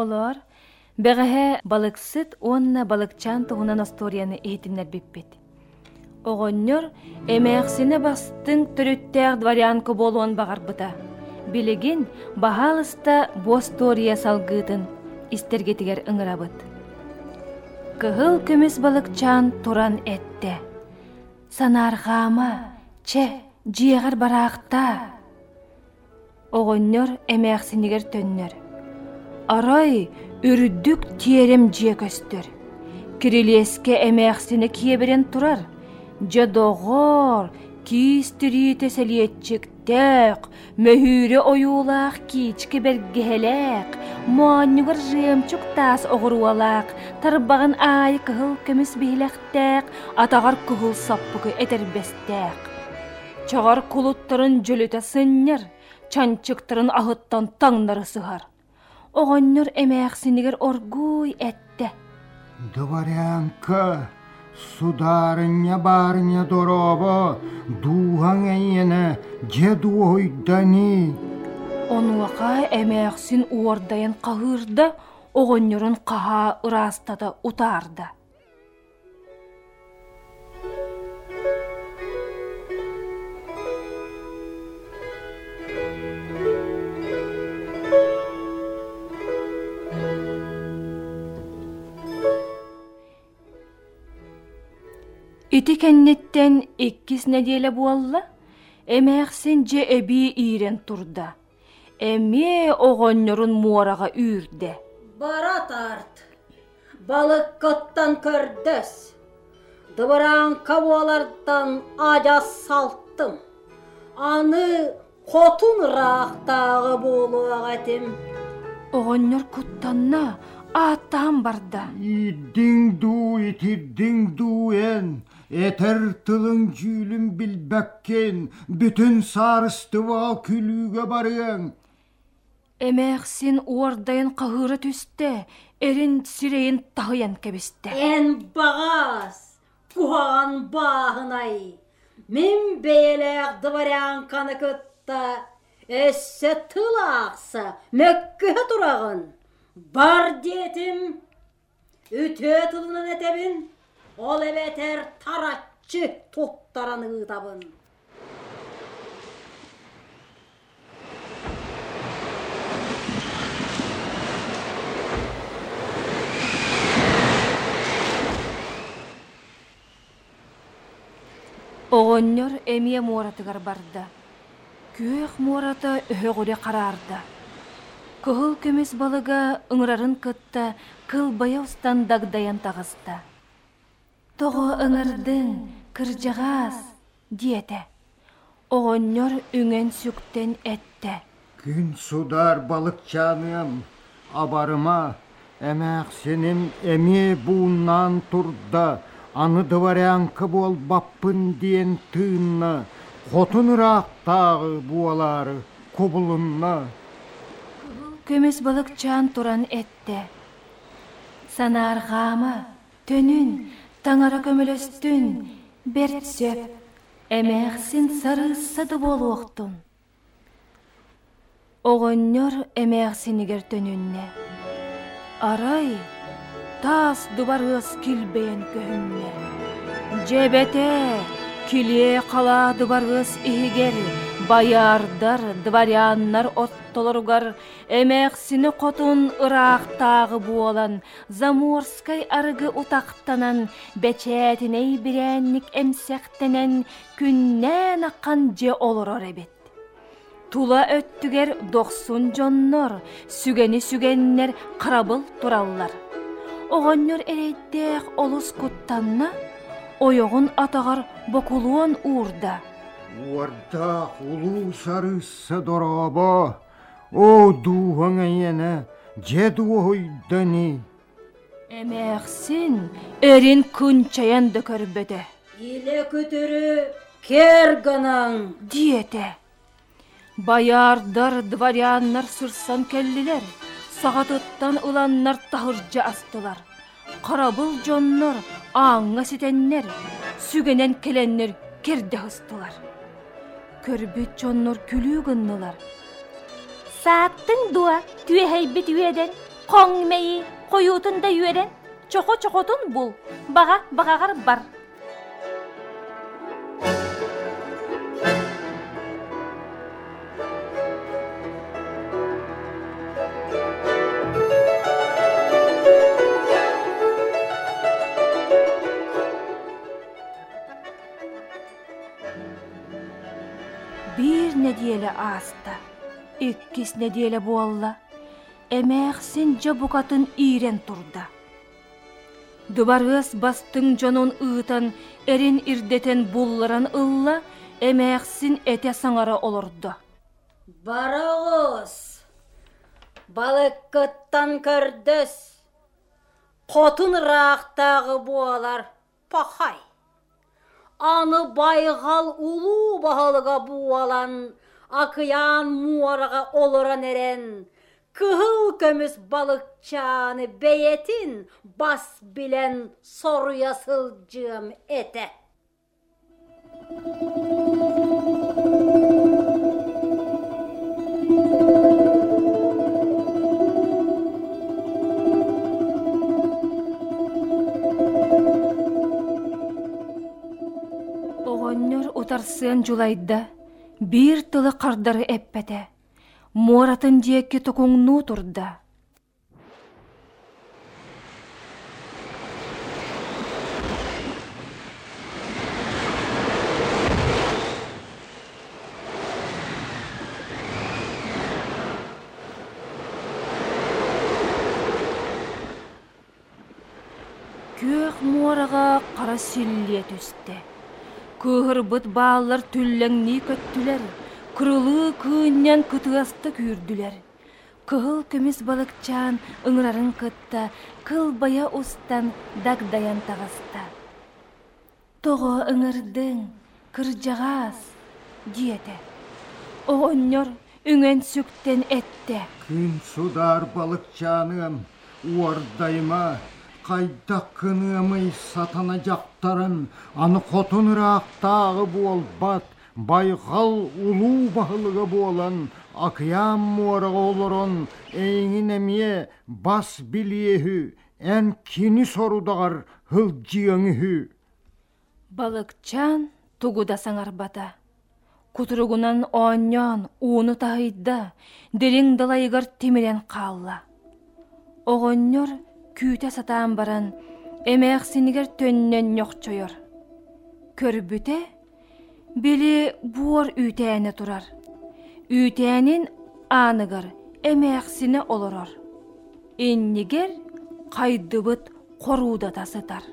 Оголор, бәғәһә балыксыт онна балыкчан туһунан историяны эйтиннер биппит. Оҕонньор эмээхсине бастың төрүттәэх дворянка болуон бағарбыта. Билигин баһалыста бостория салгыытын истергетигер ыңырабыт. Кыһыл көмүс балыкчан туран этте. Санаархаама, че, жиэгар бараахта. Оҕонньор эмээхсинигер төннөр. Арай үрдүк тиерем жие көстөр. Кирилеске эмээхсини киеберен турар. Жадоғор, киис тириите селиетчиктээк, мөһүүрэ оюулаах киички бергеһелээк, мооннугар жыамчук таас оҕуруалаак, тарбагын аайы кыһыл көмүс биһилэхтээк, атагар кыһыл саппыгы этербестээк. Чагар кулуттарын жөлөтө сыннер, чанчыктарын ахыттан таңнары сыгар. Оҕоннор эмээхсинигер оргуй этте. Дворянка, сударыня барыня дороба, духан әйене, жеду ойдани. Онуака эмээхсин уордайын каһыырда, оҕоннорун каһаа ырастада утаарда. Ити кэнниттен иккис неделе буалла, эмээхсин же эби иирен турда. Эми оҕоннорун муорага үүрде. Бара тарт. Балык коттан көрдөс. Дыбыран кабуалардан ажа салттым. Аны котун рахтагы болуак этим. Оҕоннор куттанна ааттаан барда. Иддиң ду, итиддиң дуен, Eter tılıncülüm bilbekkin, bütün sarıstıva külüge barıyan. Emersin ordayın kahırı tüste, erin sireyin tahıyan kebiste. En bağas, kuhan bağınay, min beyelek dıvaryan kanakıtta, esse tılaksa, mekkehe durağın. Bar diyetim, ütü tılının etebin, Ол эбетер таратчы туттаран ытабын. Оҕоннор эмиэ муоратыгар барда. Күөх муората өһөгүре караарда. Кыһыл көмес балыга ыңырарын кытта кыл бая устан дагдаян тагыста. Тоҕо ыңырдың, кыржаҕаас, диэте. Оҕоннор үңен сүктен этте. Күн судар балыкчаным, абарыма, эмээхсиним эми буунан турда, аны дворянка бол баппын диен тыынна, хотунырақтағы буалары кубулунна. Көмес балыкчаан туран этте. Санааргаама, төнүн, таңара көмөлөстүн, бертсөп, эмээхсин сарыссады болуоктун. Оҕоннор эмээхсинигер төнүнне. Арай, таас дубарыас килбейен көһүнне. Жебете, килие кала дубарыас ихигер, баярдар, дворяннар оттолоругар, эмээхсини котун ыраактагы буолан, заморскай арыгы утактанан, бечетиней бирэнник эмсектенен, күннен аккан же олорор эбит. Тула өттүгер доксун жоннор, сүгени сүгеннер карабыл тураллар. Оҕоннор эрейдеэх олус куттанна, ойоҕун атагар бокулуон уурда. Уарда улуу сарысса дороба, о духан әйене, жеду ойдани. Эмээхсин эрин күнчаян да көрбөтө. Иле көтөрү кергanaң. диете. Баярдар, дворяннар сырсан келлилер, сағатыттан ыланнар тахыржа астылар. Карабыл жоннор, аңа ситеннер, сүгенен келеннер керде хыстылар. Көрбүт жоннор күлүү. Сааттың дуа, түйе бит үйеден, Коң мейи коюутун да үйерен, чохо чохотун бул, бага багагар бар. Бир неделе аста, иккис неделе буалла, эмээхсин жабукатын иирен турда. Дубарыс бастың жонун ыытан, эрин ирдетен булларан ылла, эмээхсин эте саңара олорду. Барағыз, балық кыттан көрдөс, қотын рақтағы буалар пахай. anı baygal ulu bahalıga buvalan, akıyan muaraga olara neren, kıhıl kömüs balıkçanı beyetin bas bilen soru yasılcığım ete. Müzik утарсыан жулайда, бир тылы қардары эппете, муаратын диэкки токуңнуу турда. Көх муараға қара силлие түсті. Кыһырбыт баалар түлләңни көттүләр, кырылы кыыннан кытыасты күйірдүләр. Кыһыл көміс балыкчан ыңрарын кытта, кыл бая устан дагдаян тағаста. Тоғы ыңырдың, кыржағас, диете. Оғоннор үңен сүктен этте. Күн судар балыкчаным, уардайма, қайда кынымый сатана жақтарын, аны қотынырақ болбат, байғал улуу бағылыға болан, акыям муараға олорон, эйңин эмие бас билиехү, ән кини сорудағар хыл жиыңыхү. Балыкчан тугуда саңарбата. Кутуругунан оонньон ууну таһыйда, дилиң далайыгар тимирен қалла. Оғонньор күүтэ сатаан баран, эмээхсинигер төннөн ньохчойор. Көрбүтэ, били буор үүтээне турар. Үүтээнин aanыгар эмээхсине олорор. Иннигер кайдыбыт корууда тасытар.